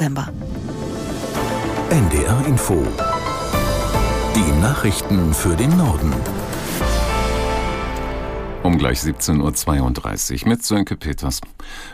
November. NDR Info. Die Nachrichten für den Norden. Um gleich 17.32 Uhr mit Sönke Peters.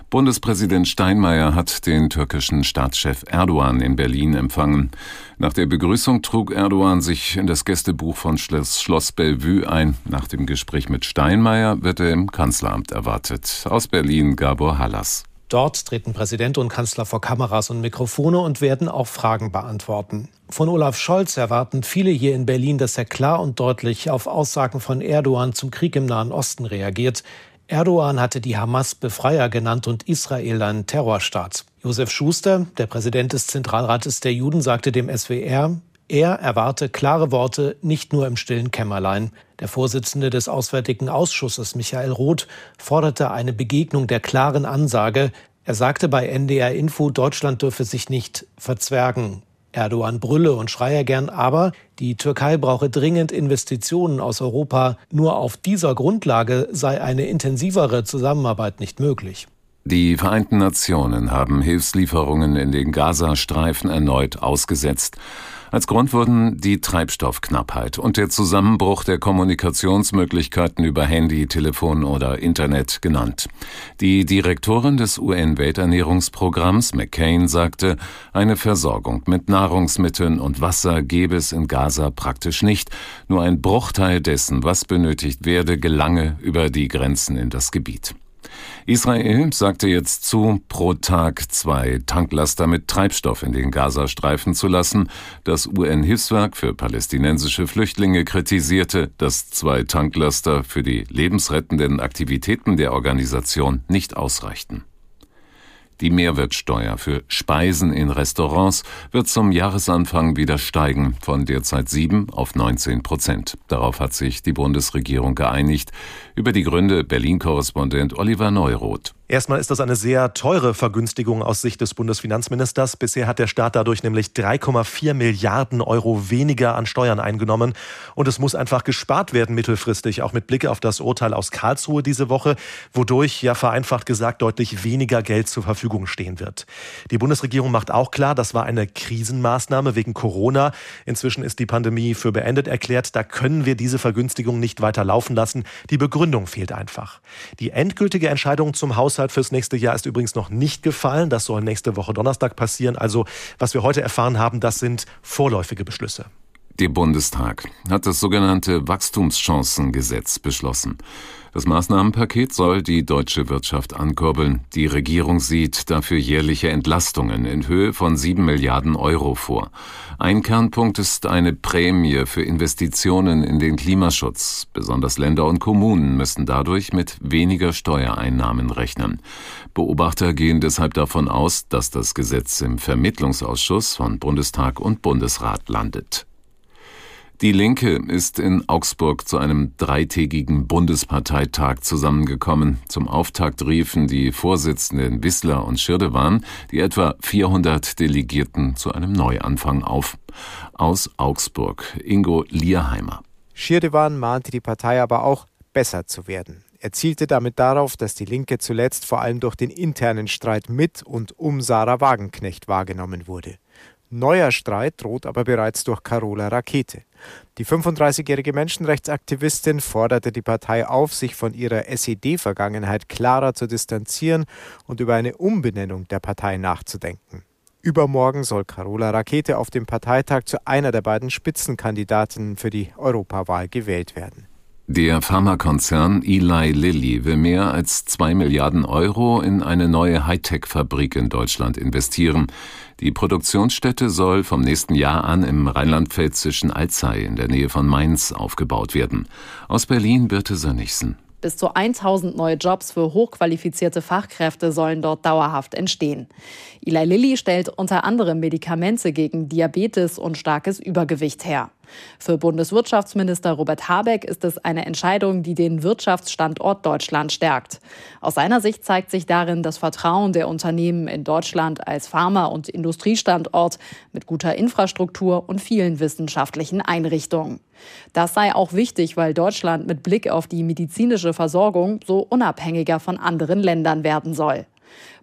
Bundespräsident Steinmeier hat den türkischen Staatschef Erdogan in Berlin empfangen. Nach der Begrüßung trug Erdogan sich in das Gästebuch von Schloss, Schloss Bellevue ein. Nach dem Gespräch mit Steinmeier wird er im Kanzleramt erwartet. Aus Berlin Gabor Hallas. Dort treten Präsident und Kanzler vor Kameras und Mikrofone und werden auch Fragen beantworten. Von Olaf Scholz erwarten viele hier in Berlin, dass er klar und deutlich auf Aussagen von Erdogan zum Krieg im Nahen Osten reagiert. Erdogan hatte die Hamas Befreier genannt und Israel einen Terrorstaat. Josef Schuster, der Präsident des Zentralrates der Juden, sagte dem SWR, er erwarte klare Worte nicht nur im stillen Kämmerlein. Der Vorsitzende des Auswärtigen Ausschusses, Michael Roth, forderte eine Begegnung der klaren Ansage. Er sagte bei NDR Info, Deutschland dürfe sich nicht verzwergen. Erdogan brülle und schreie gern, aber die Türkei brauche dringend Investitionen aus Europa. Nur auf dieser Grundlage sei eine intensivere Zusammenarbeit nicht möglich. Die Vereinten Nationen haben Hilfslieferungen in den Gazastreifen erneut ausgesetzt. Als Grund wurden die Treibstoffknappheit und der Zusammenbruch der Kommunikationsmöglichkeiten über Handy, Telefon oder Internet genannt. Die Direktorin des UN-Welternährungsprogramms McCain sagte, eine Versorgung mit Nahrungsmitteln und Wasser gebe es in Gaza praktisch nicht. Nur ein Bruchteil dessen, was benötigt werde, gelange über die Grenzen in das Gebiet. Israel sagte jetzt zu, pro Tag zwei Tanklaster mit Treibstoff in den Gazastreifen zu lassen. Das UN-Hilfswerk für palästinensische Flüchtlinge kritisierte, dass zwei Tanklaster für die lebensrettenden Aktivitäten der Organisation nicht ausreichten. Die Mehrwertsteuer für Speisen in Restaurants wird zum Jahresanfang wieder steigen, von derzeit 7 auf 19 Prozent. Darauf hat sich die Bundesregierung geeinigt. Über die Gründe Berlin-Korrespondent Oliver Neuroth. Erstmal ist das eine sehr teure Vergünstigung aus Sicht des Bundesfinanzministers. Bisher hat der Staat dadurch nämlich 3,4 Milliarden Euro weniger an Steuern eingenommen. Und es muss einfach gespart werden mittelfristig, auch mit Blick auf das Urteil aus Karlsruhe diese Woche, wodurch ja vereinfacht gesagt deutlich weniger Geld zur Verfügung stehen wird. Die Bundesregierung macht auch klar, das war eine Krisenmaßnahme wegen Corona. Inzwischen ist die Pandemie für beendet erklärt. Da können wir diese Vergünstigung nicht weiter laufen lassen. Die Begründung fehlt einfach. Die endgültige Entscheidung zum Haus Haushalt fürs nächste Jahr ist übrigens noch nicht gefallen. Das soll nächste Woche Donnerstag passieren. Also was wir heute erfahren haben, das sind vorläufige Beschlüsse. Der Bundestag hat das sogenannte Wachstumschancengesetz beschlossen. Das Maßnahmenpaket soll die deutsche Wirtschaft ankurbeln. Die Regierung sieht dafür jährliche Entlastungen in Höhe von sieben Milliarden Euro vor. Ein Kernpunkt ist eine Prämie für Investitionen in den Klimaschutz. Besonders Länder und Kommunen müssen dadurch mit weniger Steuereinnahmen rechnen. Beobachter gehen deshalb davon aus, dass das Gesetz im Vermittlungsausschuss von Bundestag und Bundesrat landet. Die Linke ist in Augsburg zu einem dreitägigen Bundesparteitag zusammengekommen. Zum Auftakt riefen die Vorsitzenden Wissler und Schirdewan die etwa 400 Delegierten zu einem Neuanfang auf. Aus Augsburg Ingo Lierheimer. Schirdewan mahnte die Partei aber auch, besser zu werden. Er zielte damit darauf, dass die Linke zuletzt vor allem durch den internen Streit mit und um Sarah Wagenknecht wahrgenommen wurde. Neuer Streit droht aber bereits durch Carola Rakete. Die 35-jährige Menschenrechtsaktivistin forderte die Partei auf, sich von ihrer SED-Vergangenheit klarer zu distanzieren und über eine Umbenennung der Partei nachzudenken. Übermorgen soll Carola Rakete auf dem Parteitag zu einer der beiden Spitzenkandidatinnen für die Europawahl gewählt werden. Der Pharmakonzern Eli Lilly will mehr als zwei Milliarden Euro in eine neue Hightech-Fabrik in Deutschland investieren. Die Produktionsstätte soll vom nächsten Jahr an im rheinland-pfälzischen Alzey in der Nähe von Mainz aufgebaut werden. Aus Berlin Birte Sönnigsen. Bis zu 1000 neue Jobs für hochqualifizierte Fachkräfte sollen dort dauerhaft entstehen. Eli Lilly stellt unter anderem Medikamente gegen Diabetes und starkes Übergewicht her. Für Bundeswirtschaftsminister Robert Habeck ist es eine Entscheidung, die den Wirtschaftsstandort Deutschland stärkt. Aus seiner Sicht zeigt sich darin das Vertrauen der Unternehmen in Deutschland als Pharma- und Industriestandort mit guter Infrastruktur und vielen wissenschaftlichen Einrichtungen. Das sei auch wichtig, weil Deutschland mit Blick auf die medizinische Versorgung so unabhängiger von anderen Ländern werden soll.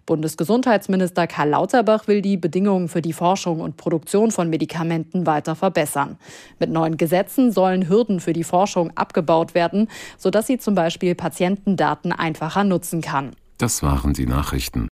Bundesgesundheitsminister Karl Lauterbach will die Bedingungen für die Forschung und Produktion von Medikamenten weiter verbessern. Mit neuen Gesetzen sollen Hürden für die Forschung abgebaut werden, sodass sie zum Beispiel Patientendaten einfacher nutzen kann. Das waren die Nachrichten.